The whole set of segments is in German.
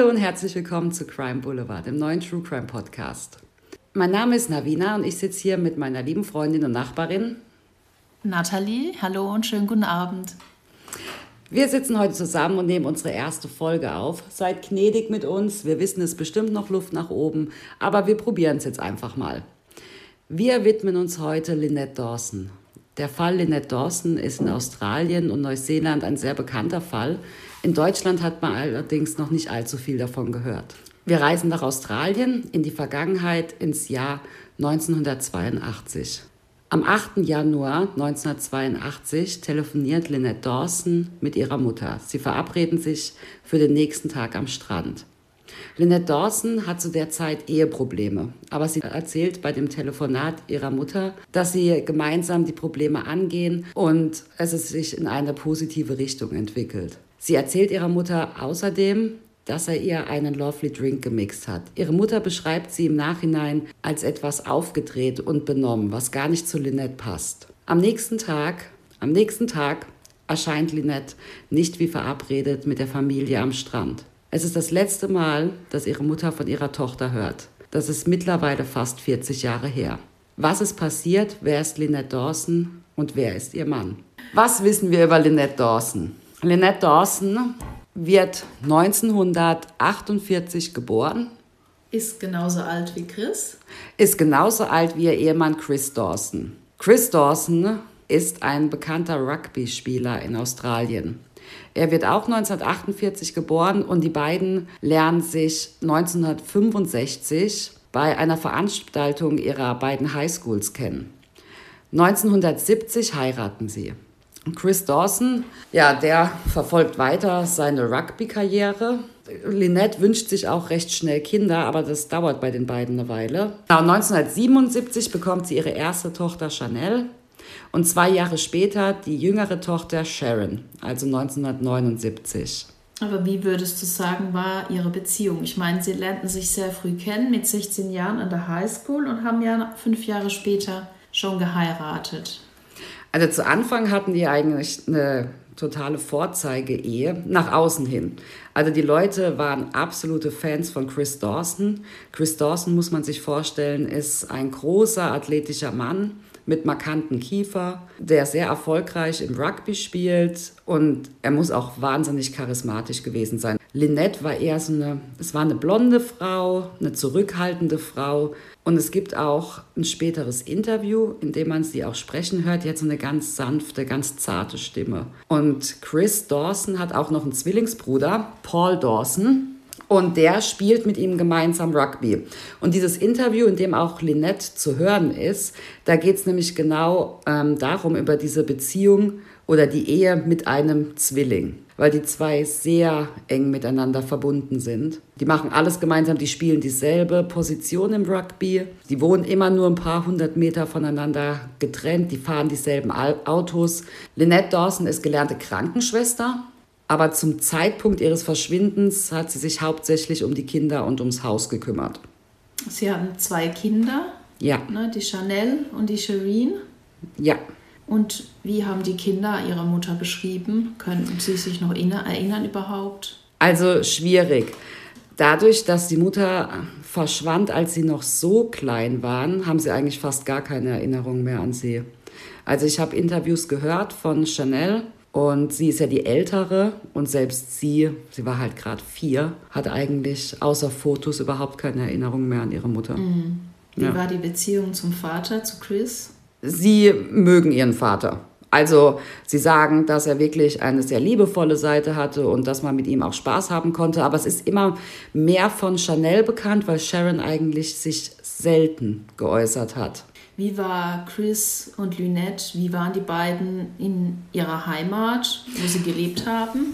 Hallo und herzlich willkommen zu Crime Boulevard, dem neuen True Crime Podcast. Mein Name ist Navina und ich sitze hier mit meiner lieben Freundin und Nachbarin Nathalie. Hallo und schönen guten Abend. Wir sitzen heute zusammen und nehmen unsere erste Folge auf. Seid gnädig mit uns. Wir wissen, es bestimmt noch Luft nach oben, aber wir probieren es jetzt einfach mal. Wir widmen uns heute Lynette Dawson. Der Fall Lynette Dawson ist in Australien und Neuseeland ein sehr bekannter Fall. In Deutschland hat man allerdings noch nicht allzu viel davon gehört. Wir reisen nach Australien in die Vergangenheit ins Jahr 1982. Am 8. Januar 1982 telefoniert Lynette Dawson mit ihrer Mutter. Sie verabreden sich für den nächsten Tag am Strand. Lynette Dawson hat zu der Zeit Eheprobleme, aber sie erzählt bei dem Telefonat ihrer Mutter, dass sie gemeinsam die Probleme angehen und es sich in eine positive Richtung entwickelt. Sie erzählt ihrer Mutter außerdem, dass er ihr einen Lovely Drink gemixt hat. Ihre Mutter beschreibt sie im Nachhinein als etwas aufgedreht und benommen, was gar nicht zu Lynette passt. Am nächsten Tag, am nächsten Tag erscheint Lynette nicht wie verabredet mit der Familie am Strand. Es ist das letzte Mal, dass ihre Mutter von ihrer Tochter hört. Das ist mittlerweile fast 40 Jahre her. Was ist passiert? Wer ist Lynette Dawson und wer ist ihr Mann? Was wissen wir über Lynette Dawson? Lynette Dawson wird 1948 geboren. Ist genauso alt wie Chris. Ist genauso alt wie ihr Ehemann Chris Dawson. Chris Dawson ist ein bekannter Rugby-Spieler in Australien. Er wird auch 1948 geboren und die beiden lernen sich 1965 bei einer Veranstaltung ihrer beiden Highschools kennen. 1970 heiraten sie. Chris Dawson, ja, der verfolgt weiter seine Rugby-Karriere. Lynette wünscht sich auch recht schnell Kinder, aber das dauert bei den beiden eine Weile. 1977 bekommt sie ihre erste Tochter Chanel und zwei Jahre später die jüngere Tochter Sharon, also 1979. Aber wie würdest du sagen, war ihre Beziehung? Ich meine, sie lernten sich sehr früh kennen, mit 16 Jahren an der Highschool und haben ja fünf Jahre später schon geheiratet. Also zu Anfang hatten die eigentlich eine totale Vorzeige-Ehe nach außen hin. Also die Leute waren absolute Fans von Chris Dawson. Chris Dawson, muss man sich vorstellen, ist ein großer athletischer Mann mit markanten Kiefer, der sehr erfolgreich im Rugby spielt und er muss auch wahnsinnig charismatisch gewesen sein. Lynette war eher so eine, es war eine blonde Frau, eine zurückhaltende Frau, und es gibt auch ein späteres Interview, in dem man sie auch sprechen hört. So eine ganz sanfte, ganz zarte Stimme. Und Chris Dawson hat auch noch einen Zwillingsbruder, Paul Dawson. Und der spielt mit ihm gemeinsam Rugby. Und dieses Interview, in dem auch Lynette zu hören ist, da geht es nämlich genau ähm, darum, über diese Beziehung oder die Ehe mit einem Zwilling weil die zwei sehr eng miteinander verbunden sind. Die machen alles gemeinsam, die spielen dieselbe Position im Rugby. Die wohnen immer nur ein paar hundert Meter voneinander getrennt, die fahren dieselben Autos. Lynette Dawson ist gelernte Krankenschwester, aber zum Zeitpunkt ihres Verschwindens hat sie sich hauptsächlich um die Kinder und ums Haus gekümmert. Sie hatten zwei Kinder. Ja. Ne, die Chanel und die Shireen. Ja. Und wie haben die Kinder ihre Mutter beschrieben? Könnten Sie sich noch erinnern überhaupt? Also schwierig. Dadurch, dass die Mutter verschwand, als sie noch so klein waren, haben sie eigentlich fast gar keine Erinnerung mehr an sie. Also ich habe Interviews gehört von Chanel und sie ist ja die ältere und selbst sie, sie war halt gerade vier, hat eigentlich außer Fotos überhaupt keine Erinnerung mehr an ihre Mutter. Mhm. Wie ja. war die Beziehung zum Vater, zu Chris? Sie mögen ihren Vater. Also sie sagen, dass er wirklich eine sehr liebevolle Seite hatte und dass man mit ihm auch Spaß haben konnte. Aber es ist immer mehr von Chanel bekannt, weil Sharon eigentlich sich selten geäußert hat. Wie war Chris und Lynette, wie waren die beiden in ihrer Heimat, wo sie gelebt haben?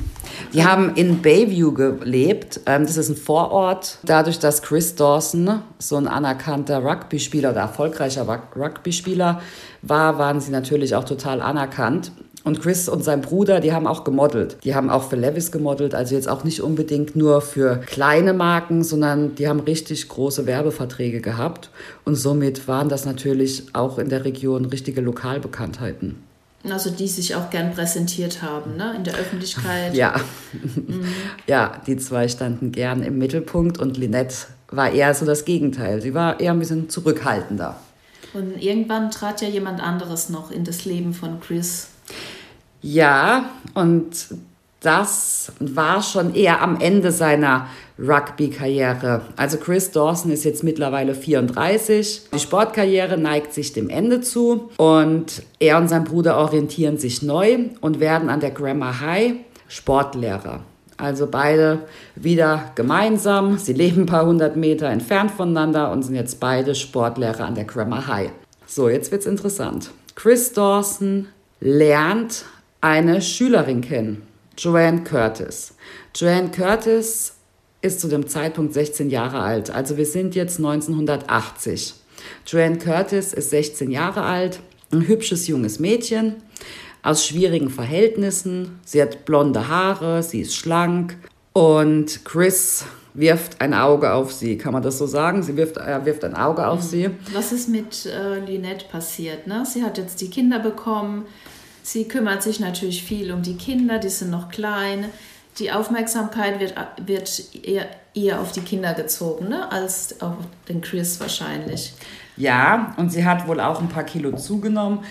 Die haben in Bayview gelebt. Ähm, das ist ein Vorort. Dadurch, dass Chris Dawson so ein anerkannter Rugby-Spieler oder erfolgreicher Rugby-Spieler war, waren sie natürlich auch total anerkannt. Und Chris und sein Bruder, die haben auch gemodelt. Die haben auch für Levis gemodelt, also jetzt auch nicht unbedingt nur für kleine Marken, sondern die haben richtig große Werbeverträge gehabt. Und somit waren das natürlich auch in der Region richtige Lokalbekanntheiten. Also die sich auch gern präsentiert haben, ne? in der Öffentlichkeit. Ja. Mhm. ja, die zwei standen gern im Mittelpunkt und Lynette war eher so das Gegenteil. Sie war eher ein bisschen zurückhaltender. Und irgendwann trat ja jemand anderes noch in das Leben von Chris. Ja, und das war schon eher am Ende seiner Rugby-Karriere. Also Chris Dawson ist jetzt mittlerweile 34. Die Sportkarriere neigt sich dem Ende zu und er und sein Bruder orientieren sich neu und werden an der Grammar High Sportlehrer. Also beide wieder gemeinsam. Sie leben ein paar hundert Meter entfernt voneinander und sind jetzt beide Sportlehrer an der Grammar High. So, jetzt wird's interessant. Chris Dawson lernt eine Schülerin kennen, Joanne Curtis. Joanne Curtis ist zu dem Zeitpunkt 16 Jahre alt. Also wir sind jetzt 1980. Joanne Curtis ist 16 Jahre alt, ein hübsches junges Mädchen aus schwierigen Verhältnissen. Sie hat blonde Haare, sie ist schlank und Chris wirft ein Auge auf sie. Kann man das so sagen? Sie wirft, er wirft ein Auge auf mhm. sie. Was ist mit äh, Lynette passiert? Ne? Sie hat jetzt die Kinder bekommen. Sie kümmert sich natürlich viel um die Kinder, die sind noch klein. Die Aufmerksamkeit wird, wird eher, eher auf die Kinder gezogen, ne? als auf den Chris wahrscheinlich. Ja, und sie hat wohl auch ein paar Kilo zugenommen,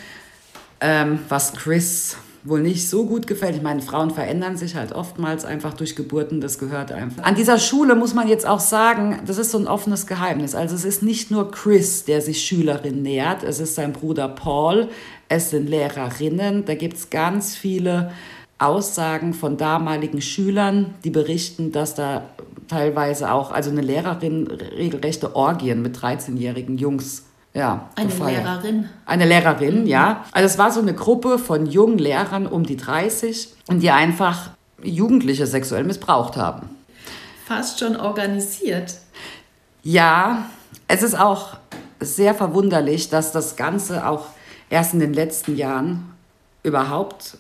ähm, was Chris wohl nicht so gut gefällt. Ich meine, Frauen verändern sich halt oftmals einfach durch Geburten, das gehört einfach. An dieser Schule muss man jetzt auch sagen, das ist so ein offenes Geheimnis. Also es ist nicht nur Chris, der sich Schülerin nähert, es ist sein Bruder Paul, es sind Lehrerinnen, da gibt es ganz viele Aussagen von damaligen Schülern, die berichten, dass da teilweise auch, also eine Lehrerin regelrechte Orgien mit 13-jährigen Jungs ja, eine gefeiert. Lehrerin. Eine Lehrerin, mhm. ja. Also es war so eine Gruppe von jungen Lehrern um die 30 und die einfach Jugendliche sexuell missbraucht haben. Fast schon organisiert. Ja, es ist auch sehr verwunderlich, dass das Ganze auch erst in den letzten Jahren überhaupt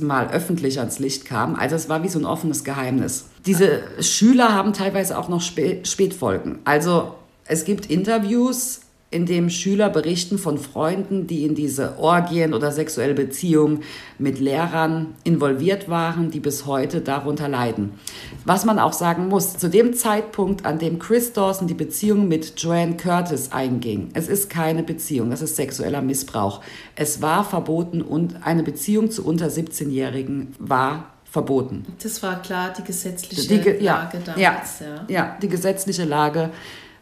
mal öffentlich ans Licht kam. Also es war wie so ein offenes Geheimnis. Diese Schüler haben teilweise auch noch Spätfolgen. Also es gibt Interviews in dem Schüler berichten von Freunden, die in diese Orgien oder sexuelle Beziehungen mit Lehrern involviert waren, die bis heute darunter leiden. Was man auch sagen muss, zu dem Zeitpunkt, an dem Chris Dawson die Beziehung mit Joanne Curtis einging, es ist keine Beziehung, es ist sexueller Missbrauch. Es war verboten und eine Beziehung zu unter 17-Jährigen war verboten. Das war klar die gesetzliche die, ja, Lage damals. Ja, ja. ja, die gesetzliche Lage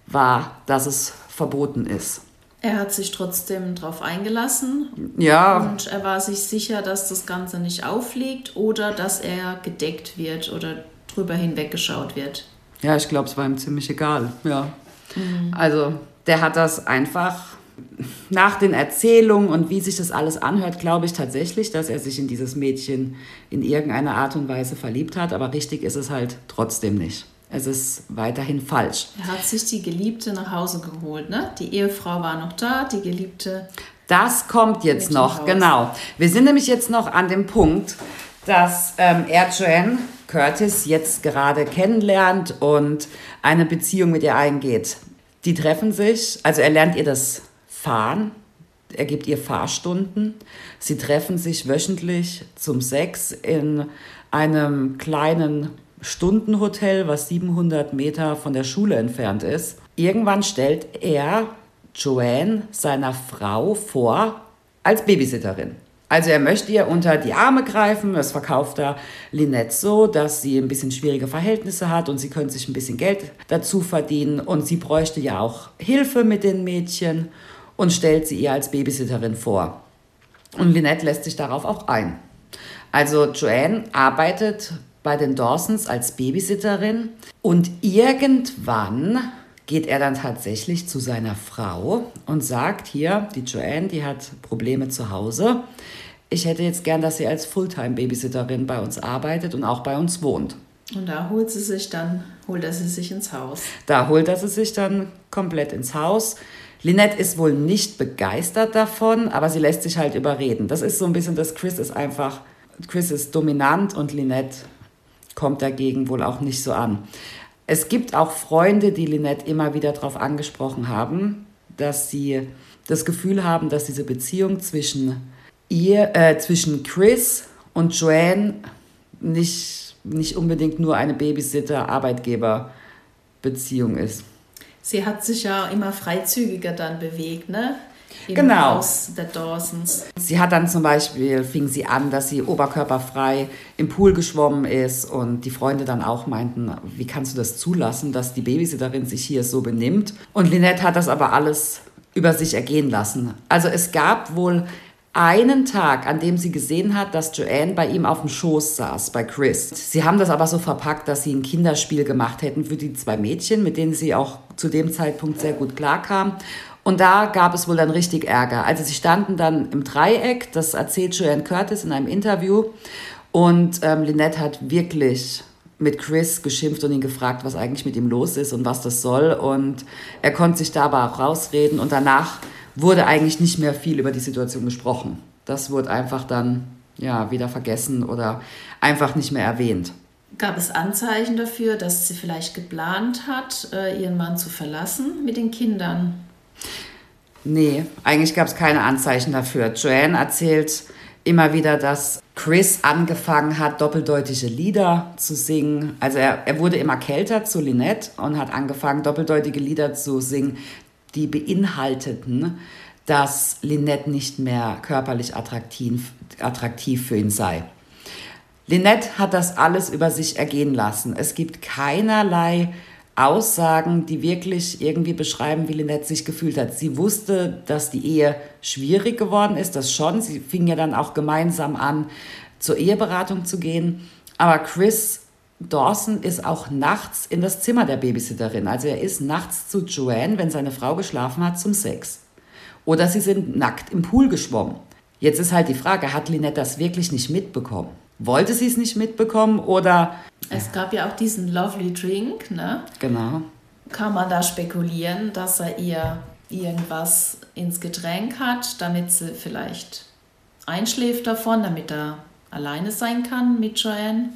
war, dass es verboten ist. Er hat sich trotzdem darauf eingelassen. Ja. Und er war sich sicher, dass das Ganze nicht auffliegt oder dass er gedeckt wird oder drüber hinweggeschaut wird. Ja, ich glaube, es war ihm ziemlich egal. Ja. Mhm. Also, der hat das einfach nach den Erzählungen und wie sich das alles anhört, glaube ich tatsächlich, dass er sich in dieses Mädchen in irgendeiner Art und Weise verliebt hat. Aber richtig ist es halt trotzdem nicht. Es ist weiterhin falsch. Er hat sich die Geliebte nach Hause geholt, ne? Die Ehefrau war noch da, die Geliebte. Das kommt jetzt noch, genau. Wir sind nämlich jetzt noch an dem Punkt, dass ähm, er Joanne Curtis jetzt gerade kennenlernt und eine Beziehung mit ihr eingeht. Die treffen sich, also er lernt ihr das Fahren, er gibt ihr Fahrstunden. Sie treffen sich wöchentlich zum Sex in einem kleinen Stundenhotel, was 700 Meter von der Schule entfernt ist. Irgendwann stellt er Joanne seiner Frau vor als Babysitterin. Also er möchte ihr unter die Arme greifen, das verkauft er Lynette so, dass sie ein bisschen schwierige Verhältnisse hat und sie könnte sich ein bisschen Geld dazu verdienen und sie bräuchte ja auch Hilfe mit den Mädchen und stellt sie ihr als Babysitterin vor. Und Lynette lässt sich darauf auch ein. Also Joanne arbeitet bei den Dawsons als Babysitterin und irgendwann geht er dann tatsächlich zu seiner Frau und sagt, hier, die Joanne, die hat Probleme zu Hause. Ich hätte jetzt gern, dass sie als Fulltime-Babysitterin bei uns arbeitet und auch bei uns wohnt. Und da holt sie sich dann, holt er sie sich ins Haus. Da holt er sie sich dann komplett ins Haus. Lynette ist wohl nicht begeistert davon, aber sie lässt sich halt überreden. Das ist so ein bisschen, dass Chris ist einfach, Chris ist dominant und Lynette kommt dagegen wohl auch nicht so an. Es gibt auch Freunde, die Lynette immer wieder darauf angesprochen haben, dass sie das Gefühl haben, dass diese Beziehung zwischen ihr, äh, zwischen Chris und Joanne nicht, nicht unbedingt nur eine Babysitter-Arbeitgeber-Beziehung ist. Sie hat sich ja immer freizügiger dann bewegt, ne? Genau. Haus der Dawsons. Sie hat dann zum Beispiel, fing sie an, dass sie oberkörperfrei im Pool geschwommen ist und die Freunde dann auch meinten, wie kannst du das zulassen, dass die Babysitterin sich hier so benimmt? Und Lynette hat das aber alles über sich ergehen lassen. Also es gab wohl einen Tag, an dem sie gesehen hat, dass Joanne bei ihm auf dem Schoß saß, bei Chris. Sie haben das aber so verpackt, dass sie ein Kinderspiel gemacht hätten für die zwei Mädchen, mit denen sie auch zu dem Zeitpunkt sehr gut klarkam. Und da gab es wohl dann richtig Ärger. Also sie standen dann im Dreieck, das erzählt Joanne Curtis in einem Interview. Und ähm, Lynette hat wirklich mit Chris geschimpft und ihn gefragt, was eigentlich mit ihm los ist und was das soll. Und er konnte sich da aber auch rausreden. Und danach wurde eigentlich nicht mehr viel über die Situation gesprochen. Das wurde einfach dann ja, wieder vergessen oder einfach nicht mehr erwähnt. Gab es Anzeichen dafür, dass sie vielleicht geplant hat, äh, ihren Mann zu verlassen mit den Kindern? Nee, eigentlich gab es keine Anzeichen dafür. Joanne erzählt immer wieder, dass Chris angefangen hat, doppeldeutige Lieder zu singen. Also er, er wurde immer kälter zu Lynette und hat angefangen, doppeldeutige Lieder zu singen, die beinhalteten, dass Lynette nicht mehr körperlich attraktiv, attraktiv für ihn sei. Lynette hat das alles über sich ergehen lassen. Es gibt keinerlei Aussagen, die wirklich irgendwie beschreiben, wie Lynette sich gefühlt hat. Sie wusste, dass die Ehe schwierig geworden ist, das schon. Sie fing ja dann auch gemeinsam an, zur Eheberatung zu gehen. Aber Chris Dawson ist auch nachts in das Zimmer der Babysitterin. Also er ist nachts zu Joanne, wenn seine Frau geschlafen hat, zum Sex. Oder sie sind nackt im Pool geschwommen. Jetzt ist halt die Frage, hat Lynette das wirklich nicht mitbekommen? Wollte sie es nicht mitbekommen oder... Es gab ja auch diesen Lovely Drink, ne? Genau. Kann man da spekulieren, dass er ihr irgendwas ins Getränk hat, damit sie vielleicht einschläft davon, damit er alleine sein kann mit Joanne?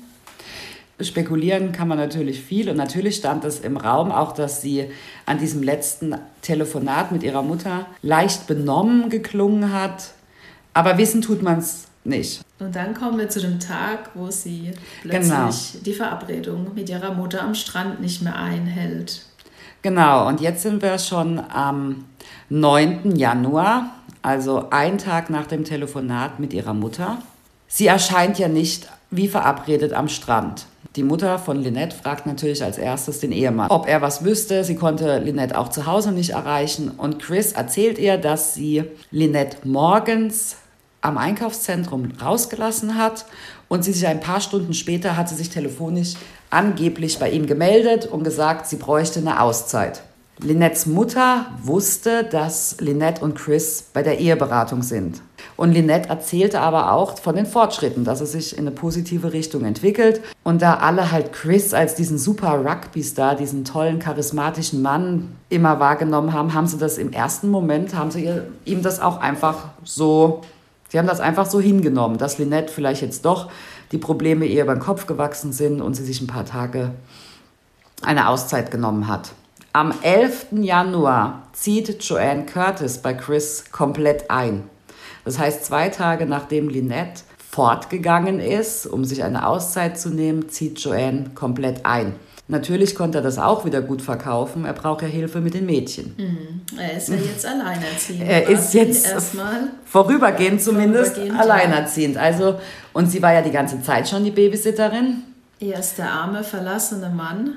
Spekulieren kann man natürlich viel und natürlich stand es im Raum auch, dass sie an diesem letzten Telefonat mit ihrer Mutter leicht benommen geklungen hat. Aber wissen tut man es nicht. Und dann kommen wir zu dem Tag, wo sie plötzlich Genau. die Verabredung mit ihrer Mutter am Strand nicht mehr einhält. Genau, und jetzt sind wir schon am 9. Januar, also ein Tag nach dem Telefonat mit ihrer Mutter. Sie erscheint ja nicht wie verabredet am Strand. Die Mutter von Lynette fragt natürlich als erstes den Ehemann, ob er was wüsste. Sie konnte Lynette auch zu Hause nicht erreichen. Und Chris erzählt ihr, dass sie Lynette morgens am Einkaufszentrum rausgelassen hat und sie sich ein paar Stunden später hat sie sich telefonisch angeblich bei ihm gemeldet und gesagt, sie bräuchte eine Auszeit. Linettes Mutter wusste, dass Lynette und Chris bei der Eheberatung sind. Und Lynette erzählte aber auch von den Fortschritten, dass es sich in eine positive Richtung entwickelt. Und da alle halt Chris als diesen super Rugby-Star, diesen tollen, charismatischen Mann immer wahrgenommen haben, haben sie das im ersten Moment, haben sie ihm das auch einfach so, sie haben das einfach so hingenommen, dass Lynette vielleicht jetzt doch die Probleme ihr über den Kopf gewachsen sind und sie sich ein paar Tage eine Auszeit genommen hat. Am 11. Januar zieht Joanne Curtis bei Chris komplett ein. Das heißt, zwei Tage nachdem Lynette fortgegangen ist, um sich eine Auszeit zu nehmen, zieht Joanne komplett ein. Natürlich konnte er das auch wieder gut verkaufen. Er braucht ja Hilfe mit den Mädchen. Er ist ja jetzt alleinerziehend. Er ist jetzt erstmal. vorübergehend zumindest Vorübergehend, alleinerziehend. Also, und sie war ja die ganze Zeit schon die Babysitterin. Er ist der arme, verlassene Mann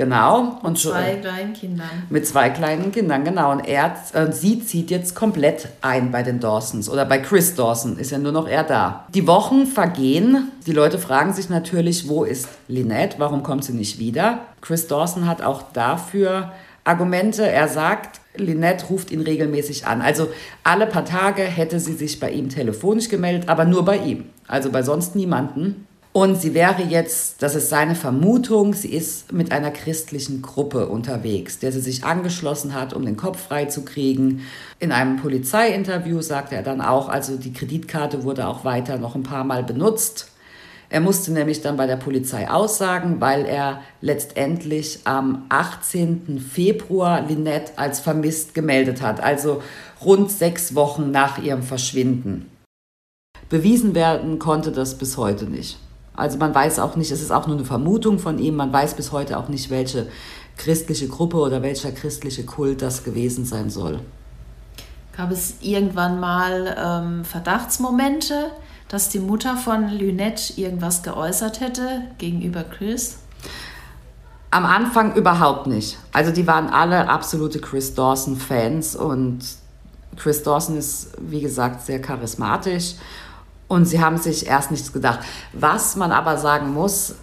Genau. Und mit zwei Jo- kleinen Kindern. Mit zwei kleinen Kindern, genau. Und er, äh, sie zieht jetzt komplett ein bei den Dawsons oder bei Chris Dawson, ist ja nur noch er da. Die Wochen vergehen. Die Leute fragen sich natürlich, wo ist Lynette? Warum kommt sie nicht wieder? Chris Dawson hat auch dafür Argumente. Er sagt, Lynette ruft ihn regelmäßig an. Also alle paar Tage hätte sie sich bei ihm telefonisch gemeldet, aber nur bei ihm. Also bei sonst niemanden. Und sie wäre jetzt, das ist seine Vermutung, sie ist mit einer christlichen Gruppe unterwegs, der sie sich angeschlossen hat, um den Kopf frei zu kriegen. In einem Polizeiinterview sagte er dann auch, also die Kreditkarte wurde auch weiter noch ein paar Mal benutzt. Er musste nämlich dann bei der Polizei aussagen, weil er letztendlich am 18. Februar Lynette als vermisst gemeldet hat, also rund sechs Wochen nach ihrem Verschwinden. bewiesen werden konnte das bis heute nicht. Also man weiß auch nicht, es ist auch nur eine Vermutung von ihm, man weiß bis heute auch nicht, welche christliche Gruppe oder welcher christliche Kult das gewesen sein soll. Gab es irgendwann mal ähm, Verdachtsmomente, dass die Mutter von Lynette irgendwas geäußert hätte gegenüber Chris? Am Anfang überhaupt nicht. Also die waren alle absolute Chris Dawson-Fans und Chris Dawson ist, wie gesagt, sehr charismatisch und sie haben sich erst nichts gedacht. Was man aber sagen muss,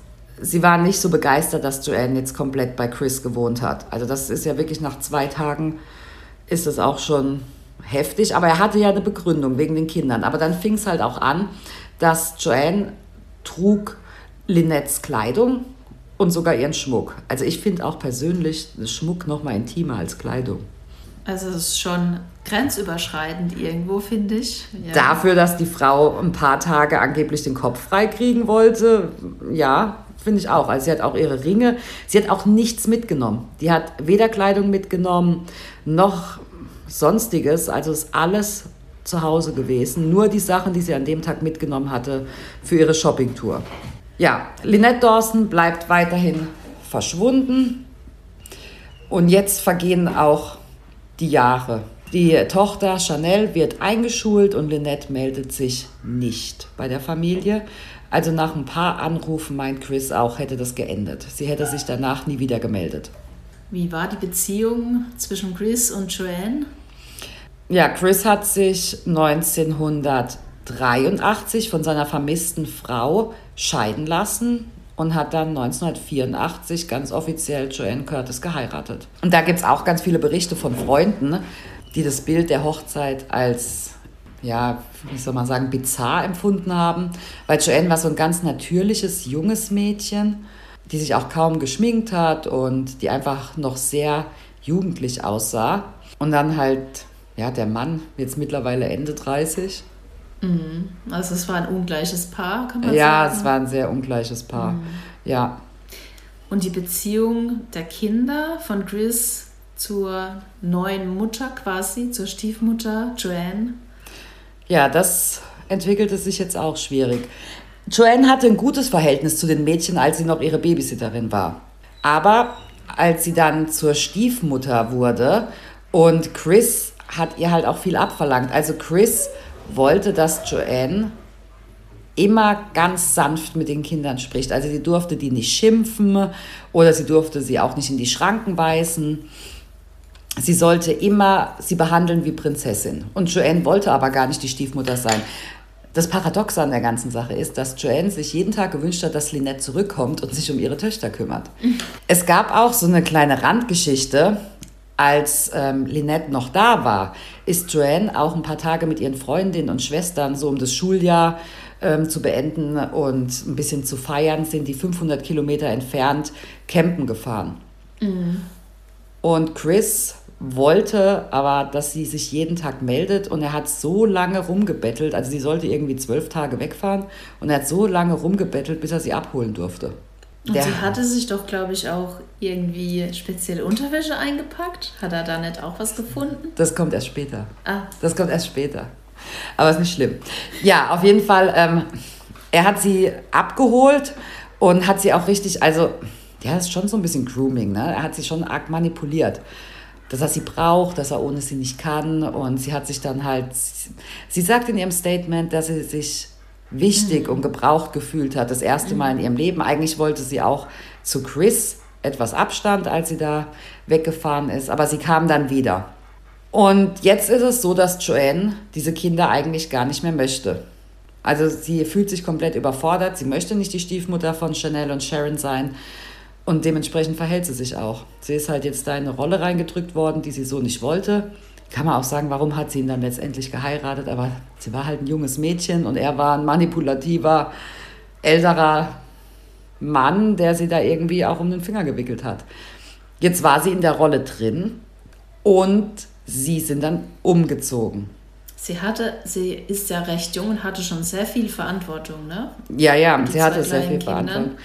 sie waren nicht so begeistert, dass Joanne jetzt komplett bei Chris gewohnt hat. Also das ist ja wirklich nach zwei Tagen ist es auch schon heftig. Aber er hatte ja eine Begründung wegen den Kindern. Aber dann fing es halt auch an, dass Joanne trug Linettes Kleidung und sogar ihren Schmuck. Also ich finde auch persönlich Schmuck noch mal intimer als Kleidung. Also es ist schon grenzüberschreitend irgendwo, finde ich. Ja. Dafür, dass die Frau ein paar Tage angeblich den Kopf freikriegen wollte, ja, finde ich auch. Also sie hat auch ihre Ringe. Sie hat auch nichts mitgenommen. Die hat weder Kleidung mitgenommen, noch sonstiges. Also ist alles zu Hause gewesen. Nur die Sachen, die sie an dem Tag mitgenommen hatte für ihre Shoppingtour. Ja, Lynette Dawson bleibt weiterhin verschwunden. Und jetzt vergehen auch die Jahre. Die Tochter Chanel wird eingeschult und Lynette meldet sich nicht bei der Familie. Also nach ein paar Anrufen meint Chris auch, hätte das geendet. Sie hätte sich danach nie wieder gemeldet. Wie war die Beziehung zwischen Chris und Joanne? Ja, Chris hat sich 1983 von seiner vermissten Frau scheiden lassen und hat dann 1984 ganz offiziell Joanne Curtis geheiratet. Und da gibt es auch ganz viele Berichte von Freunden, die das Bild der Hochzeit als, ja, wie soll man sagen, bizarr empfunden haben, weil Joanne war so ein ganz natürliches, junges Mädchen, die sich auch kaum geschminkt hat und die einfach noch sehr jugendlich aussah. Und dann halt, ja, der Mann, jetzt mittlerweile Ende 30, Mhm. Also es war ein ungleiches Paar, kann man ja, sagen. Ja, es war ein sehr ungleiches Paar. Mhm. Ja. Und die Beziehung der Kinder von Chris zur neuen Mutter quasi, zur Stiefmutter Joanne? Ja, das entwickelte sich jetzt auch schwierig. Joanne hatte ein gutes Verhältnis zu den Mädchen, als sie noch ihre Babysitterin war. Aber als sie dann zur Stiefmutter wurde und Chris hat ihr halt auch viel abverlangt. Also Chris wollte, dass Joanne immer ganz sanft mit den Kindern spricht. Also sie durfte die nicht schimpfen oder sie durfte sie auch nicht in die Schranken weisen. Sie sollte immer sie behandeln wie Prinzessin. Und Joanne wollte aber gar nicht die Stiefmutter sein. Das Paradoxe an der ganzen Sache ist, dass Joanne sich jeden Tag gewünscht hat, dass Lynette zurückkommt und sich um ihre Töchter kümmert. Es gab auch so eine kleine Randgeschichte als ähm, Lynette noch da war, ist Joanne auch ein paar Tage mit ihren Freundinnen und Schwestern, so um das Schuljahr ähm, zu beenden und ein bisschen zu feiern, sind die 500 Kilometer entfernt campen gefahren. Mhm. Und Chris wollte aber, dass sie sich jeden Tag meldet und er hat so lange rumgebettelt, also sie sollte irgendwie zwölf Tage wegfahren und er hat so lange rumgebettelt, bis er sie abholen durfte. Und sie hatte sich doch, glaube ich, auch irgendwie spezielle Unterwäsche eingepackt. Hat er da nicht auch was gefunden? Das kommt erst später. Ah. Das kommt erst später. Aber ist nicht schlimm. Ja, auf jeden Fall, ähm, er hat sie abgeholt und hat sie auch richtig, also, ja, das ist schon so ein bisschen Grooming, ne? Er hat sie schon arg manipuliert. Dass er sie braucht, dass er ohne sie nicht kann. Und sie hat sich dann halt, sie sagt in ihrem Statement, dass sie sich wichtig mhm. und gebraucht gefühlt hat, das erste Mal in ihrem Leben. Eigentlich wollte sie auch zu Chris etwas Abstand, als sie da weggefahren ist, aber sie kam dann wieder. Und jetzt ist es so, dass Joanne diese Kinder eigentlich gar nicht mehr möchte. Also sie fühlt sich komplett überfordert, sie möchte nicht die Stiefmutter von Chanel und Sharon sein und dementsprechend verhält sie sich auch. Sie ist halt jetzt da in eine Rolle reingedrückt worden, die sie so nicht wollte kann man auch sagen, warum hat sie ihn dann letztendlich geheiratet, aber sie war halt ein junges Mädchen und er war ein manipulativer, älterer Mann, der sie da irgendwie auch um den Finger gewickelt hat. Jetzt war sie in der Rolle drin und sie sind dann umgezogen. Sie hatte, sie ist ja recht jung und hatte schon sehr viel Verantwortung, ne? Ja, ja, sie hatte sehr viel Kindern. Verantwortung.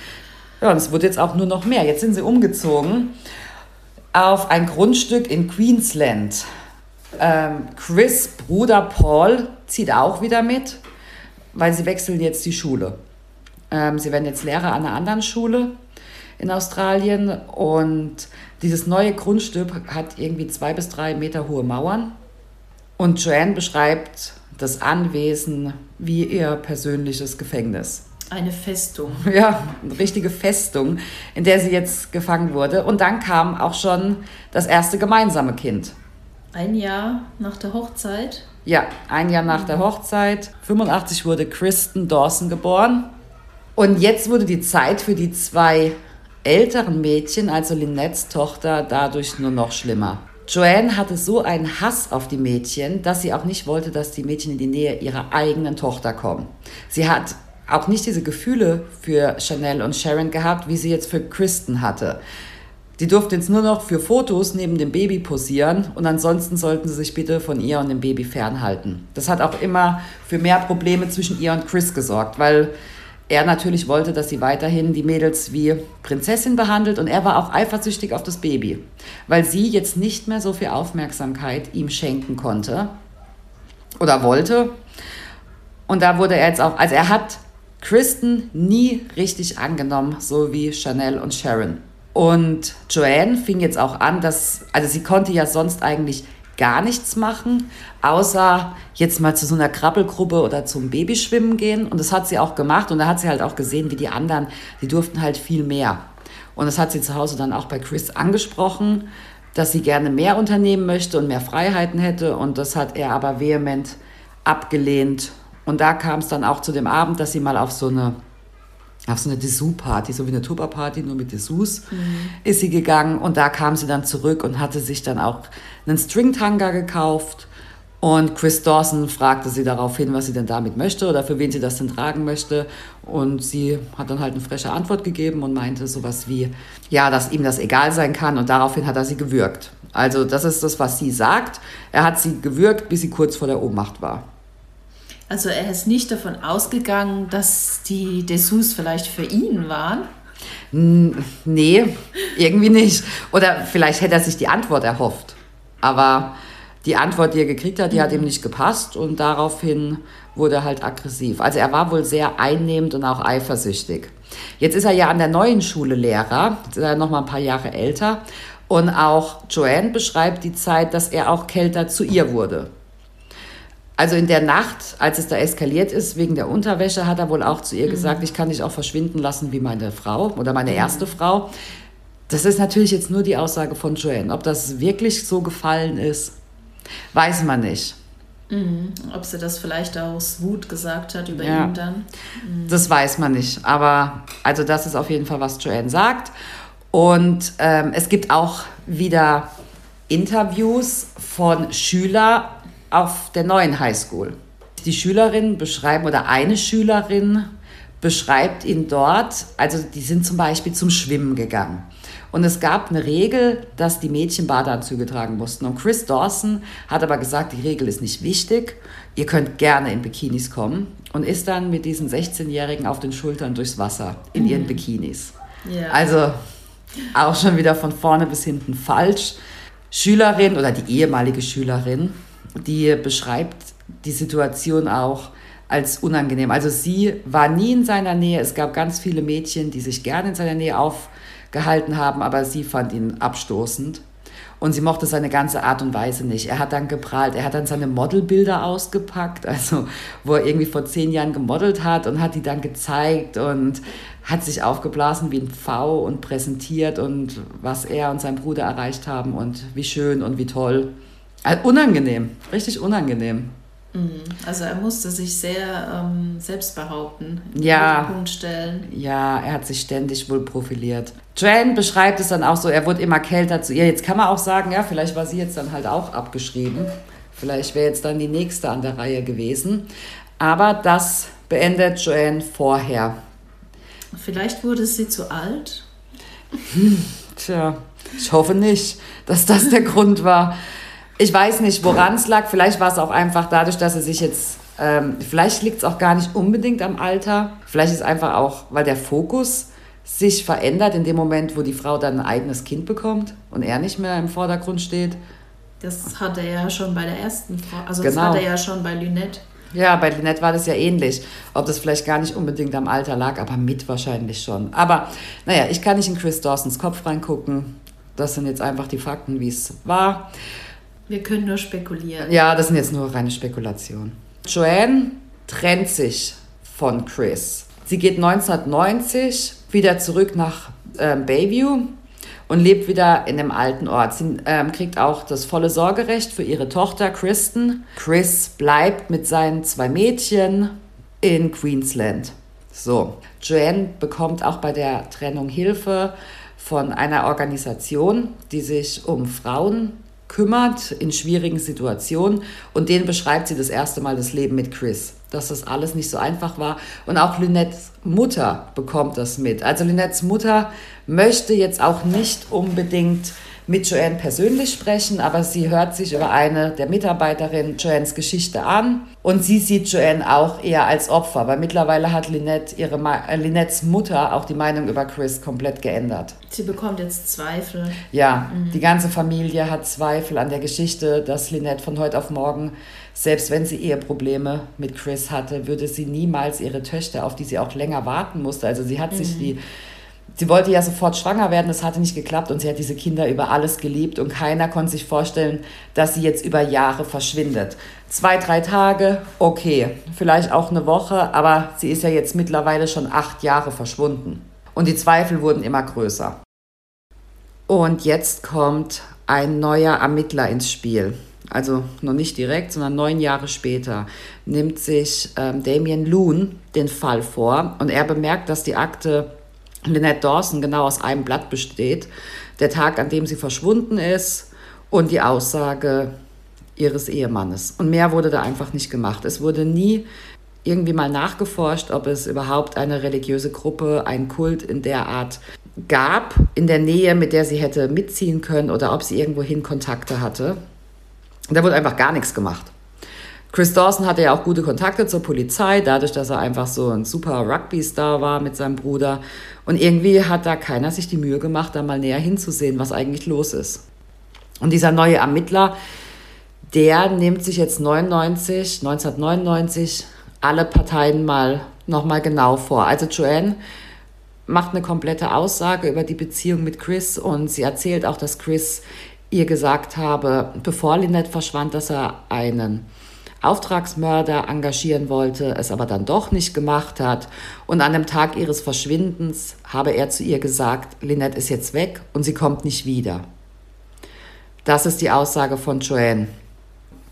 Ja, und es wurde jetzt auch nur noch mehr. Jetzt sind sie umgezogen auf ein Grundstück in Queensland. Ähm, Chris Bruder Paul zieht auch wieder mit. weil sie wechseln jetzt die Schule. Ähm, sie werden jetzt Lehrer an einer anderen Schule in Australien und dieses neue Grundstück hat irgendwie zwei bis drei Meter hohe Mauern. Und Joanne beschreibt das Anwesen wie ihr persönliches Gefängnis. Eine Festung. Ja, eine richtige Festung, in der sie jetzt gefangen wurde. Und dann kam auch schon das erste gemeinsame Kind. Ein Jahr nach der Hochzeit? Ja, ein Jahr nach der Hochzeit. 85 wurde Kristen Dawson geboren. Und jetzt wurde die Zeit für die zwei älteren Mädchen, also Linettes Tochter, dadurch nur noch schlimmer. Joanne hatte so einen Hass auf die Mädchen, dass sie auch nicht wollte, dass die Mädchen in die Nähe ihrer eigenen Tochter kommen. Sie hat auch nicht diese Gefühle für Chanel und Sharon gehabt, wie sie jetzt für Kristen hatte. Die durften jetzt nur noch für Fotos neben dem Baby posieren und ansonsten sollten sie sich bitte von ihr und dem Baby fernhalten. Das hat auch immer für mehr Probleme zwischen ihr und Chris gesorgt, weil er natürlich wollte, dass sie weiterhin die Mädels wie Prinzessin behandelt und er war auch eifersüchtig auf das Baby, weil sie jetzt nicht mehr so viel Aufmerksamkeit ihm schenken konnte oder wollte. Und da wurde er jetzt auch, also er hat Kristen nie richtig angenommen, so wie Chanel und Sharon. Und Joanne fing jetzt auch an, dass, also sie konnte ja sonst eigentlich gar nichts machen, außer jetzt mal zu so einer Krabbelgruppe oder zum Babyschwimmen gehen. Und das hat sie auch gemacht. Und da hat sie halt auch gesehen, wie die anderen, die durften halt viel mehr. Und das hat sie zu Hause dann auch bei Chris angesprochen, dass sie gerne mehr unternehmen möchte und mehr Freiheiten hätte. Und das hat er aber vehement abgelehnt. Und da kam es dann auch zu dem Abend, dass sie mal auf so eine auf so eine Dessous-Party, so wie eine Tupper-Party, nur mit Dessous, mhm. ist sie gegangen und da kam sie dann zurück und hatte sich dann auch einen Stringtanga gekauft und Chris Dawson fragte sie daraufhin, was sie denn damit möchte oder für wen sie das denn tragen möchte und sie hat dann halt eine freche Antwort gegeben und meinte sowas wie, ja, dass ihm das egal sein kann und daraufhin hat er sie gewürgt. Also das ist das, was sie sagt. Er hat sie gewürgt, bis sie kurz vor der Ohnmacht war. Also er ist nicht davon ausgegangen, dass die Dessous vielleicht für ihn waren? Nee, irgendwie nicht. Oder vielleicht hätte er sich die Antwort erhofft. Aber die Antwort, die er gekriegt hat, die mhm. hat ihm nicht gepasst und daraufhin wurde er halt aggressiv. Also er war wohl sehr einnehmend und auch eifersüchtig. Jetzt ist er ja an der neuen Schule Lehrer, jetzt ist er noch mal ein paar Jahre älter und auch Joanne beschreibt die Zeit, dass er auch kälter zu ihr wurde. Also in der Nacht, als es da eskaliert ist wegen der Unterwäsche, hat er wohl auch zu ihr mhm. gesagt, ich kann dich auch verschwinden lassen wie meine Frau oder meine mhm. erste Frau. Das ist natürlich jetzt nur die Aussage von Joanne. Ob das wirklich so gefallen ist, weiß man nicht. Mhm. Ob sie das vielleicht aus Wut gesagt hat über ja. ihn dann. Mhm. Das weiß man nicht. Aber also das ist auf jeden Fall, was Joanne sagt. Und ähm, es gibt auch wieder Interviews von Schülern auf der neuen Highschool. Die Schülerin beschreiben oder eine Schülerin beschreibt ihn dort, also die sind zum Beispiel zum Schwimmen gegangen. Und es gab eine Regel, dass die Mädchen Badeanzüge tragen mussten. Und Chris Dawson hat aber gesagt, die Regel ist nicht wichtig. Ihr könnt gerne in Bikinis kommen. Und ist dann mit diesen 16-Jährigen auf den Schultern durchs Wasser in ihren mhm. Bikinis. Ja. Also auch schon wieder von vorne bis hinten falsch. Schülerin oder die ehemalige Schülerin die beschreibt die Situation auch als unangenehm. Also sie war nie in seiner Nähe. Es gab ganz viele Mädchen, die sich gerne in seiner Nähe aufgehalten haben, aber sie fand ihn abstoßend. Und sie mochte seine ganze Art und Weise nicht. Er hat dann geprahlt, er hat dann seine Modelbilder ausgepackt, also wo er irgendwie vor zehn Jahren gemodelt hat und hat die dann gezeigt und hat sich aufgeblasen wie ein Pfau und präsentiert und was er und sein Bruder erreicht haben und wie schön und wie toll. Also unangenehm, richtig unangenehm. Mhm. Also er musste sich sehr ähm, selbst behaupten, ja, Punkt stellen. Ja, er hat sich ständig wohl profiliert. Joanne beschreibt es dann auch so, er wurde immer kälter zu ihr. Jetzt kann man auch sagen, ja, vielleicht war sie jetzt dann halt auch abgeschrieben. Vielleicht wäre jetzt dann die nächste an der Reihe gewesen. Aber das beendet Joanne vorher. Vielleicht wurde sie zu alt. Hm, tja, ich hoffe nicht, dass das der Grund war. Ich weiß nicht, woran es lag. Vielleicht war es auch einfach dadurch, dass er sich jetzt, ähm, vielleicht liegt es auch gar nicht unbedingt am Alter. Vielleicht ist es einfach auch, weil der Fokus sich verändert in dem Moment, wo die Frau dann ein eigenes Kind bekommt und er nicht mehr im Vordergrund steht. Das hat er ja schon bei der ersten Frau, also genau. das hat er ja schon bei Lynette. Ja, bei Lynette war das ja ähnlich. Ob das vielleicht gar nicht unbedingt am Alter lag, aber mit wahrscheinlich schon. Aber naja, ich kann nicht in Chris Dawsons Kopf reingucken. Das sind jetzt einfach die Fakten, wie es war. Wir können nur spekulieren. Ja, das sind jetzt nur reine Spekulationen. Joanne trennt sich von Chris. Sie geht 1990 wieder zurück nach ähm, Bayview und lebt wieder in dem alten Ort. Sie ähm, kriegt auch das volle Sorgerecht für ihre Tochter Kristen. Chris bleibt mit seinen zwei Mädchen in Queensland. So, Joanne bekommt auch bei der Trennung Hilfe von einer Organisation, die sich um Frauen kümmert in schwierigen Situationen und denen beschreibt sie das erste Mal das Leben mit Chris, dass das alles nicht so einfach war und auch Lynettes Mutter bekommt das mit. Also Lynettes Mutter möchte jetzt auch nicht unbedingt mit Joanne persönlich sprechen, aber sie hört sich über eine der Mitarbeiterinnen Joannes Geschichte an und sie sieht Joanne auch eher als Opfer, weil mittlerweile hat Lynette ihre äh, Lynettes Mutter auch die Meinung über Chris komplett geändert. Sie bekommt jetzt Zweifel. Ja, mhm. die ganze Familie hat Zweifel an der Geschichte, dass Lynette von heute auf morgen selbst wenn sie Eheprobleme mit Chris hatte, würde sie niemals ihre Töchter, auf die sie auch länger warten musste, also sie hat mhm. sich die sie wollte ja sofort schwanger werden, das hatte nicht geklappt und sie hat diese Kinder über alles geliebt und keiner konnte sich vorstellen, dass sie jetzt über Jahre verschwindet. Zwei, drei Tage, okay, vielleicht auch eine Woche, aber sie ist ja jetzt mittlerweile schon acht Jahre verschwunden. Und die Zweifel wurden immer größer. Und jetzt kommt ein neuer Ermittler ins Spiel. Also noch nicht direkt, sondern neun Jahre später nimmt sich ähm, Damien Loon den Fall vor und er bemerkt, dass die Akte Lynette Dawson genau aus einem Blatt besteht. Der Tag, an dem sie verschwunden ist und die Aussage ihres Ehemannes. Und mehr wurde da einfach nicht gemacht. Es wurde nie irgendwie mal nachgeforscht, ob es überhaupt eine religiöse Gruppe, einen Kult in der Art gab, in der Nähe, mit der sie hätte mitziehen können oder ob sie irgendwohin Kontakte hatte. Da wurde einfach gar nichts gemacht. Chris Dawson hatte ja auch gute Kontakte zur Polizei, dadurch, dass er einfach so ein super Rugby-Star war mit seinem Bruder. Und irgendwie hat da keiner sich die Mühe gemacht, da mal näher hinzusehen, was eigentlich los ist. Und dieser neue Ermittler, der nimmt sich jetzt 99, 1999 alle Parteien mal nochmal genau vor. Also Joanne macht eine komplette Aussage über die Beziehung mit Chris und sie erzählt auch, dass Chris ihr gesagt habe, bevor Lynette verschwand, dass er einen Auftragsmörder engagieren wollte, es aber dann doch nicht gemacht hat. Und an dem Tag ihres Verschwindens habe er zu ihr gesagt, Lynette ist jetzt weg und sie kommt nicht wieder. Das ist die Aussage von Joanne.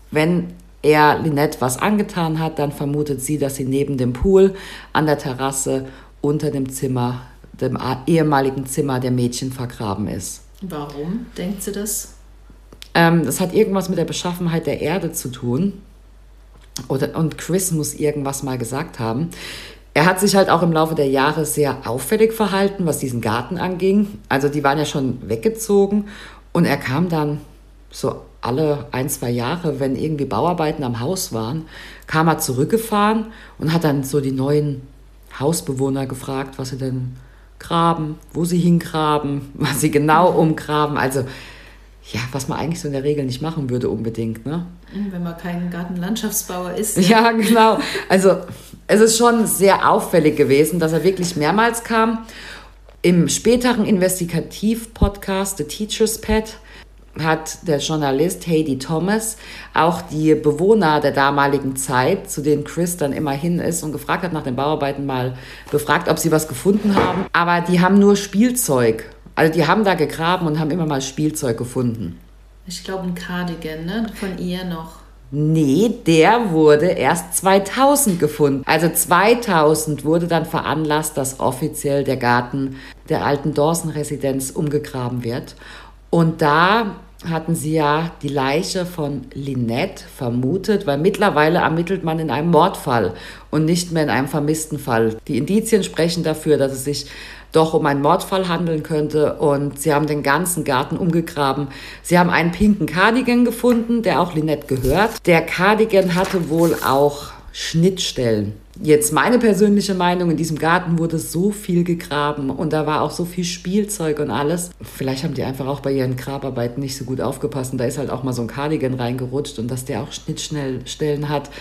Wenn er Lynette was angetan hat, dann vermutet sie, dass sie neben dem Pool an der Terrasse unter dem Zimmer, dem ehemaligen Zimmer der Mädchen vergraben ist. Warum denkt sie das? Ähm, das hat irgendwas mit der Beschaffenheit der Erde zu tun. Oder, und Chris muss irgendwas mal gesagt haben. Er hat sich halt auch im Laufe der Jahre sehr auffällig verhalten, was diesen Garten anging. Also die waren ja schon weggezogen und er kam dann so alle ein, zwei Jahre, wenn irgendwie Bauarbeiten am Haus waren, kam er zurückgefahren und hat dann so die neuen Hausbewohner gefragt, was sie denn graben, wo sie hingraben, was sie genau umgraben. Also ja, was man eigentlich so in der Regel nicht machen würde unbedingt. Ne? Mhm, wenn man kein Gartenlandschaftsbauer ist. Ja, genau. Also es ist schon sehr auffällig gewesen, dass er wirklich mehrmals kam. Im späteren Investigativ-Podcast The Teacher's Pet hat der Journalist Heidi Thomas auch die Bewohner der damaligen Zeit, zu denen Chris dann immer hin ist und gefragt hat nach den Bauarbeiten, mal befragt, ob sie was gefunden haben. Aber die haben nur Spielzeug also die haben da gegraben und haben immer mal Spielzeug gefunden. Ich glaube ein Cardigan, ne? Von ihr noch. Nee, der wurde erst 2000 gefunden. Also 2000 wurde dann veranlasst, dass offiziell der Garten der alten Dawson-Residenz umgegraben wird. Und da hatten sie ja die Leiche von Lynette vermutet, weil mittlerweile ermittelt man in einem Mordfall und nicht mehr in einem vermissten Fall. Die Indizien sprechen dafür, dass es sich doch um einen Mordfall handeln könnte. Und sie haben den ganzen Garten umgegraben. Sie haben einen pinken Cardigan gefunden, der auch Lynette gehört. Der Cardigan hatte wohl auch Schnittstellen. Jetzt meine persönliche Meinung, in diesem Garten wurde so viel gegraben und da war auch so viel Spielzeug und alles. Vielleicht haben die einfach auch bei ihren Grabarbeiten nicht so gut aufgepasst und da ist halt auch mal so ein Cardigan reingerutscht und dass der auch Schnittstellen hat,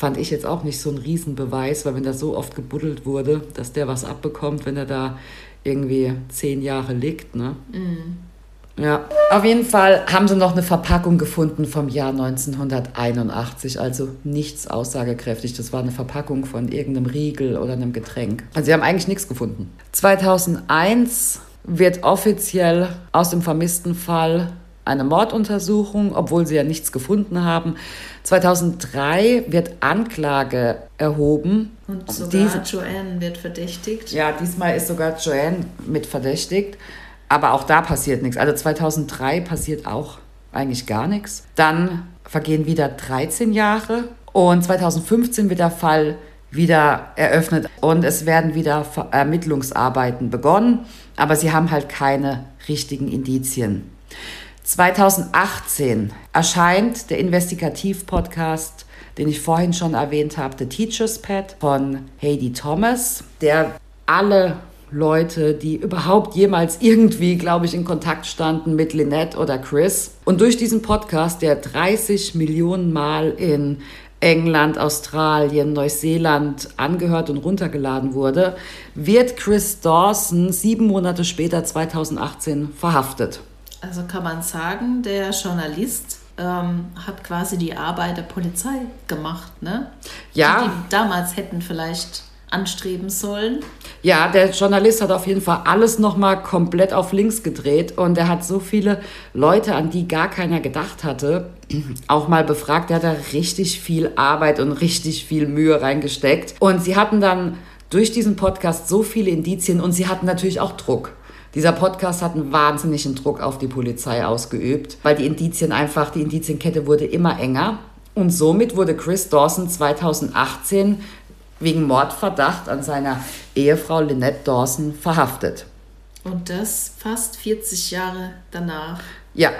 fand ich jetzt auch nicht so ein Riesenbeweis, weil wenn da so oft gebuddelt wurde, dass der was abbekommt, wenn er da irgendwie zehn Jahre liegt, ne? Mm. Ja, auf jeden Fall haben sie noch eine Verpackung gefunden vom Jahr 1981, also nichts aussagekräftig. Das war eine Verpackung von irgendeinem Riegel oder einem Getränk. Also sie haben eigentlich nichts gefunden. 2001 wird offiziell aus dem vermissten Fall eine Morduntersuchung, obwohl sie ja nichts gefunden haben. 2003 wird Anklage erhoben. Und sogar Diese, Joanne wird verdächtigt. Ja, diesmal ist sogar Joanne mit verdächtigt. Aber auch da passiert nichts. Also 2003 passiert auch eigentlich gar nichts. Dann vergehen wieder 13 Jahre und 2015 wird der Fall wieder eröffnet und es werden wieder Ermittlungsarbeiten begonnen, aber sie haben halt keine richtigen Indizien. 2018 erscheint der Investigativ-Podcast, den ich vorhin schon erwähnt habe, The Teacher's Pet von Heidi Thomas, der alle Leute, die überhaupt jemals irgendwie, glaube ich, in Kontakt standen mit Lynette oder Chris. Und durch diesen Podcast, der 30 Millionen Mal in England, Australien, Neuseeland angehört und runtergeladen wurde, wird Chris Dawson sieben Monate später, 2018, verhaftet. Also kann man sagen, der Journalist ähm, hat quasi die Arbeit der Polizei gemacht, ne? Ja. Die, die damals hätten vielleicht anstreben sollen. Ja, der Journalist hat auf jeden Fall alles nochmal komplett auf links gedreht und er hat so viele Leute, an die gar keiner gedacht hatte, auch mal befragt. Er hat da richtig viel Arbeit und richtig viel Mühe reingesteckt. Und sie hatten dann durch diesen Podcast so viele Indizien und sie hatten natürlich auch Druck. Dieser Podcast hat einen wahnsinnigen Druck auf die Polizei ausgeübt, weil die Indizien einfach, die Indizienkette wurde immer enger. Und somit wurde Chris Dawson 2018 wegen Mordverdacht an seiner Ehefrau Lynette Dawson verhaftet. Und das fast 40 Jahre danach. Ja,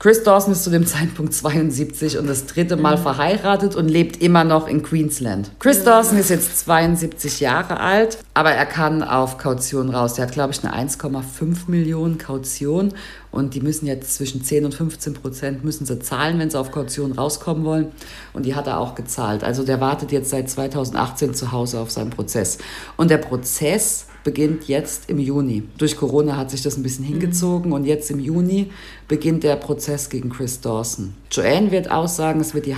Chris Dawson ist zu dem Zeitpunkt 72 und das dritte Mal mhm. verheiratet und lebt immer noch in Queensland. Chris. Dawson ist jetzt 72 Jahre alt, aber er kann auf Kaution raus. Der hat, glaube ich, eine 1,5 Millionen Kaution und die müssen jetzt zwischen 10 und 15 Prozent müssen sie zahlen, wenn sie auf Kaution rauskommen wollen. Und die hat er auch gezahlt. Also der wartet jetzt seit 2018 zu Hause auf seinen Prozess. Und der Prozess beginnt jetzt im Juni. Durch Corona hat sich das ein bisschen hingezogen mhm. und jetzt im Juni beginnt der Prozess gegen Chris Dawson. Joanne wird aussagen, es wird die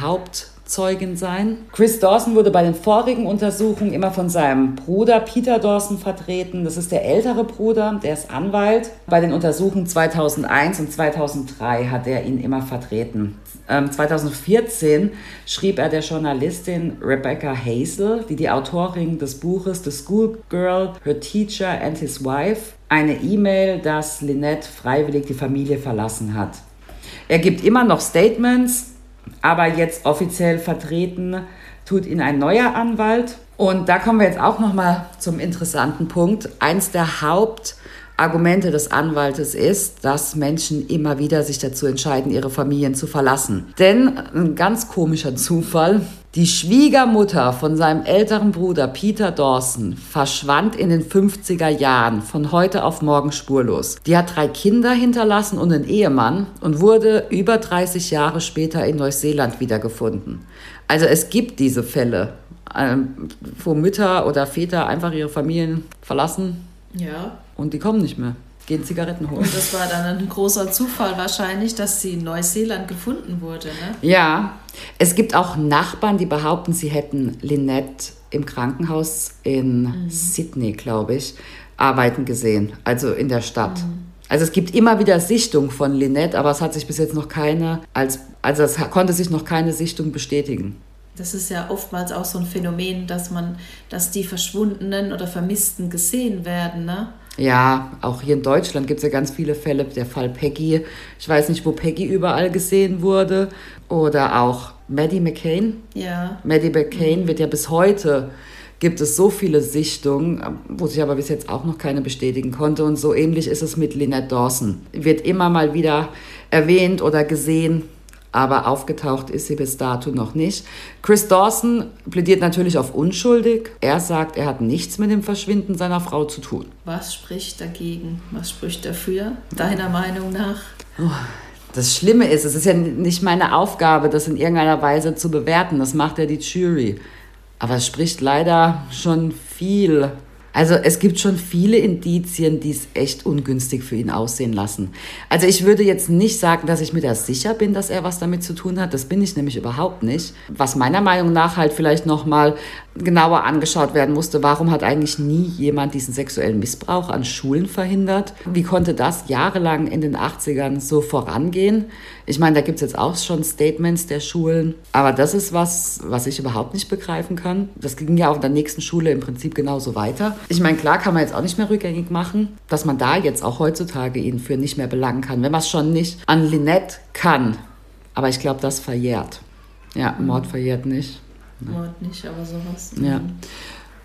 Hauptzeugin sein. Chris Dawson wurde bei den vorigen Untersuchungen immer von seinem Bruder Peter Dawson vertreten. Das ist der ältere Bruder, der ist Anwalt. Bei den Untersuchungen 2001 und 2003 hat er ihn immer vertreten. 2014 ähm, schrieb er der Journalistin Rebecca Hazel, die die Autorin des Buches The Schoolgirl, Her Teacher and His Wife, eine E-Mail, dass Lynette freiwillig die Familie verlassen hat. Er gibt immer noch Statements, aber jetzt offiziell vertreten tut ihn ein neuer Anwalt. Und da kommen wir jetzt auch noch mal zum interessanten Punkt. Eins der Haupt Argumente des Anwaltes ist, dass Menschen immer wieder sich dazu entscheiden, ihre Familien zu verlassen. Denn ein ganz komischer Zufall, die Schwiegermutter von seinem älteren Bruder Peter Dawson verschwand in den 50er Jahren von heute auf morgen spurlos. Die hat drei Kinder hinterlassen und einen Ehemann und wurde über 30 Jahre später in Neuseeland wiedergefunden. Also es gibt diese Fälle, ähm, wo Mütter oder Väter einfach ihre Familien verlassen. Ja. Und die kommen nicht mehr. Gehen Zigaretten holen. Und das war dann ein großer Zufall wahrscheinlich, dass sie in Neuseeland gefunden wurde, ne? Ja. Es gibt auch Nachbarn, die behaupten, sie hätten Lynette im Krankenhaus in mhm. Sydney, glaube ich, arbeiten gesehen, also in der Stadt. Mhm. Also es gibt immer wieder Sichtung von Lynette, aber es hat sich bis jetzt noch keine, als, also es konnte sich noch keine Sichtung bestätigen. Das ist ja oftmals auch so ein Phänomen, dass man, dass die Verschwundenen oder Vermissten gesehen werden, ne? Ja, auch hier in Deutschland gibt es ja ganz viele Fälle. Der Fall Peggy, ich weiß nicht, wo Peggy überall gesehen wurde. Oder auch Maddie McCain. Ja. Maddie McCain mhm. wird ja bis heute, gibt es so viele Sichtungen, wo sich aber bis jetzt auch noch keine bestätigen konnte. Und so ähnlich ist es mit Lynette Dawson. Wird immer mal wieder erwähnt oder gesehen, aber aufgetaucht ist sie bis dato noch nicht. Chris Dawson plädiert natürlich auf unschuldig. Er sagt, er hat nichts mit dem Verschwinden seiner Frau zu tun. Was spricht dagegen? Was spricht dafür, deiner Meinung nach? Oh, das Schlimme ist, es ist ja nicht meine Aufgabe, das in irgendeiner Weise zu bewerten. Das macht ja die Jury. Aber es spricht leider schon viel also es gibt schon viele Indizien, die es echt ungünstig für ihn aussehen lassen. Also ich würde jetzt nicht sagen, dass ich mir da sicher bin, dass er was damit zu tun hat. Das bin ich nämlich überhaupt nicht. Was meiner Meinung nach halt vielleicht noch mal genauer angeschaut werden musste, warum hat eigentlich nie jemand diesen sexuellen Missbrauch an Schulen verhindert? Wie konnte das jahrelang in den 80ern so vorangehen? Ich meine, da gibt es jetzt auch schon Statements der Schulen, aber das ist was, was ich überhaupt nicht begreifen kann. Das ging ja auch in der nächsten Schule im Prinzip genauso weiter. Ich meine, klar kann man jetzt auch nicht mehr rückgängig machen, dass man da jetzt auch heutzutage ihn für nicht mehr belangen kann, wenn man es schon nicht an Linette kann. Aber ich glaube, das verjährt. Ja, Mord verjährt nicht. Mord nicht, aber sowas. Ja.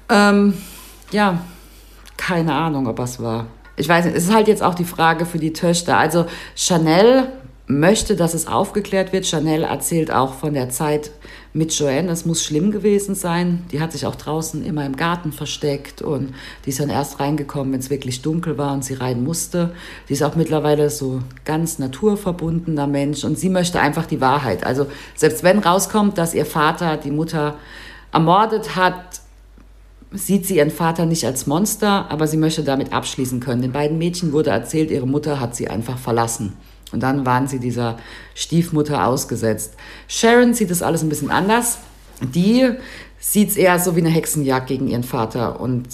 Ähm, ja, keine Ahnung, ob es war. Ich weiß nicht, es ist halt jetzt auch die Frage für die Töchter. Also Chanel möchte, dass es aufgeklärt wird. Chanel erzählt auch von der Zeit mit Joanne. Es muss schlimm gewesen sein. Die hat sich auch draußen immer im Garten versteckt und die ist dann erst reingekommen, wenn es wirklich dunkel war und sie rein musste. Die ist auch mittlerweile so ganz naturverbundener Mensch und sie möchte einfach die Wahrheit. Also selbst wenn rauskommt, dass ihr Vater die Mutter ermordet hat, sieht sie ihren Vater nicht als Monster, aber sie möchte damit abschließen können. Den beiden Mädchen wurde erzählt, ihre Mutter hat sie einfach verlassen. Und dann waren sie dieser Stiefmutter ausgesetzt. Sharon sieht das alles ein bisschen anders. Die sieht es eher so wie eine Hexenjagd gegen ihren Vater. Und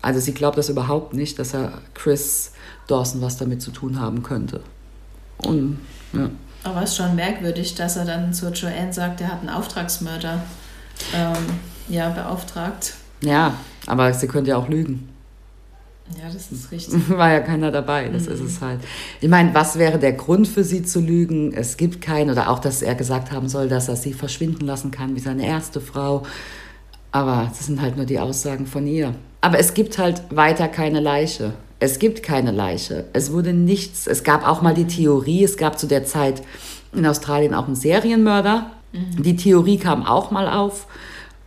also sie glaubt das überhaupt nicht, dass er Chris Dawson was damit zu tun haben könnte. Und, ja. Aber es ist schon merkwürdig, dass er dann zu Joanne sagt, er hat einen Auftragsmörder ähm, ja, beauftragt. Ja, aber sie könnte ja auch lügen. Ja, das ist richtig. War ja keiner dabei, das mhm. ist es halt. Ich meine, was wäre der Grund für sie zu lügen? Es gibt keinen, oder auch, dass er gesagt haben soll, dass er sie verschwinden lassen kann wie seine erste Frau. Aber das sind halt nur die Aussagen von ihr. Aber es gibt halt weiter keine Leiche. Es gibt keine Leiche. Es wurde nichts. Es gab auch mal die Theorie, es gab zu der Zeit in Australien auch einen Serienmörder. Mhm. Die Theorie kam auch mal auf,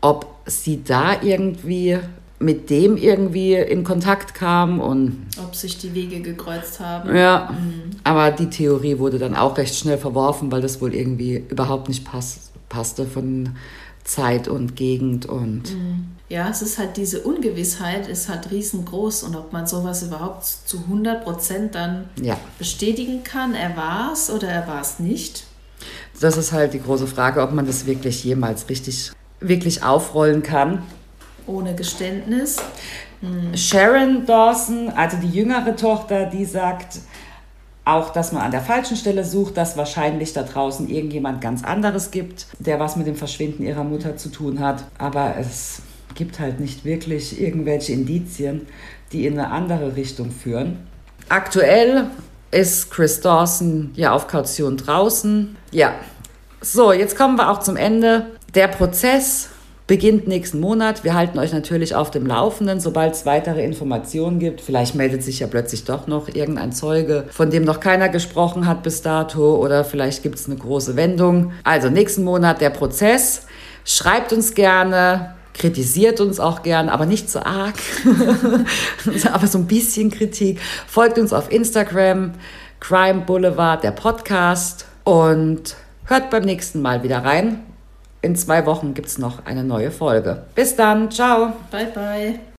ob sie da irgendwie mit dem irgendwie in Kontakt kam und ob sich die Wege gekreuzt haben. Ja, mhm. aber die Theorie wurde dann auch recht schnell verworfen, weil das wohl irgendwie überhaupt nicht pass passte von Zeit und Gegend und mhm. ja, es ist halt diese Ungewissheit ist halt riesengroß und ob man sowas überhaupt zu 100 Prozent dann ja. bestätigen kann, er war es oder er war es nicht. Das ist halt die große Frage, ob man das wirklich jemals richtig wirklich aufrollen kann ohne Geständnis. Hm. Sharon Dawson, also die jüngere Tochter, die sagt auch, dass man an der falschen Stelle sucht, dass wahrscheinlich da draußen irgendjemand ganz anderes gibt, der was mit dem Verschwinden ihrer Mutter zu tun hat. Aber es gibt halt nicht wirklich irgendwelche Indizien, die in eine andere Richtung führen. Aktuell ist Chris Dawson ja auf Kaution draußen. Ja, so, jetzt kommen wir auch zum Ende. Der Prozess beginnt nächsten Monat. Wir halten euch natürlich auf dem Laufenden, sobald es weitere Informationen gibt. Vielleicht meldet sich ja plötzlich doch noch irgendein Zeuge, von dem noch keiner gesprochen hat bis dato oder vielleicht gibt es eine große Wendung. Also nächsten Monat der Prozess. Schreibt uns gerne, kritisiert uns auch gern, aber nicht so arg, aber so ein bisschen Kritik. Folgt uns auf Instagram, Crime Boulevard, der Podcast und hört beim nächsten Mal wieder rein. In zwei Wochen gibt es noch eine neue Folge. Bis dann, ciao. Bye, bye.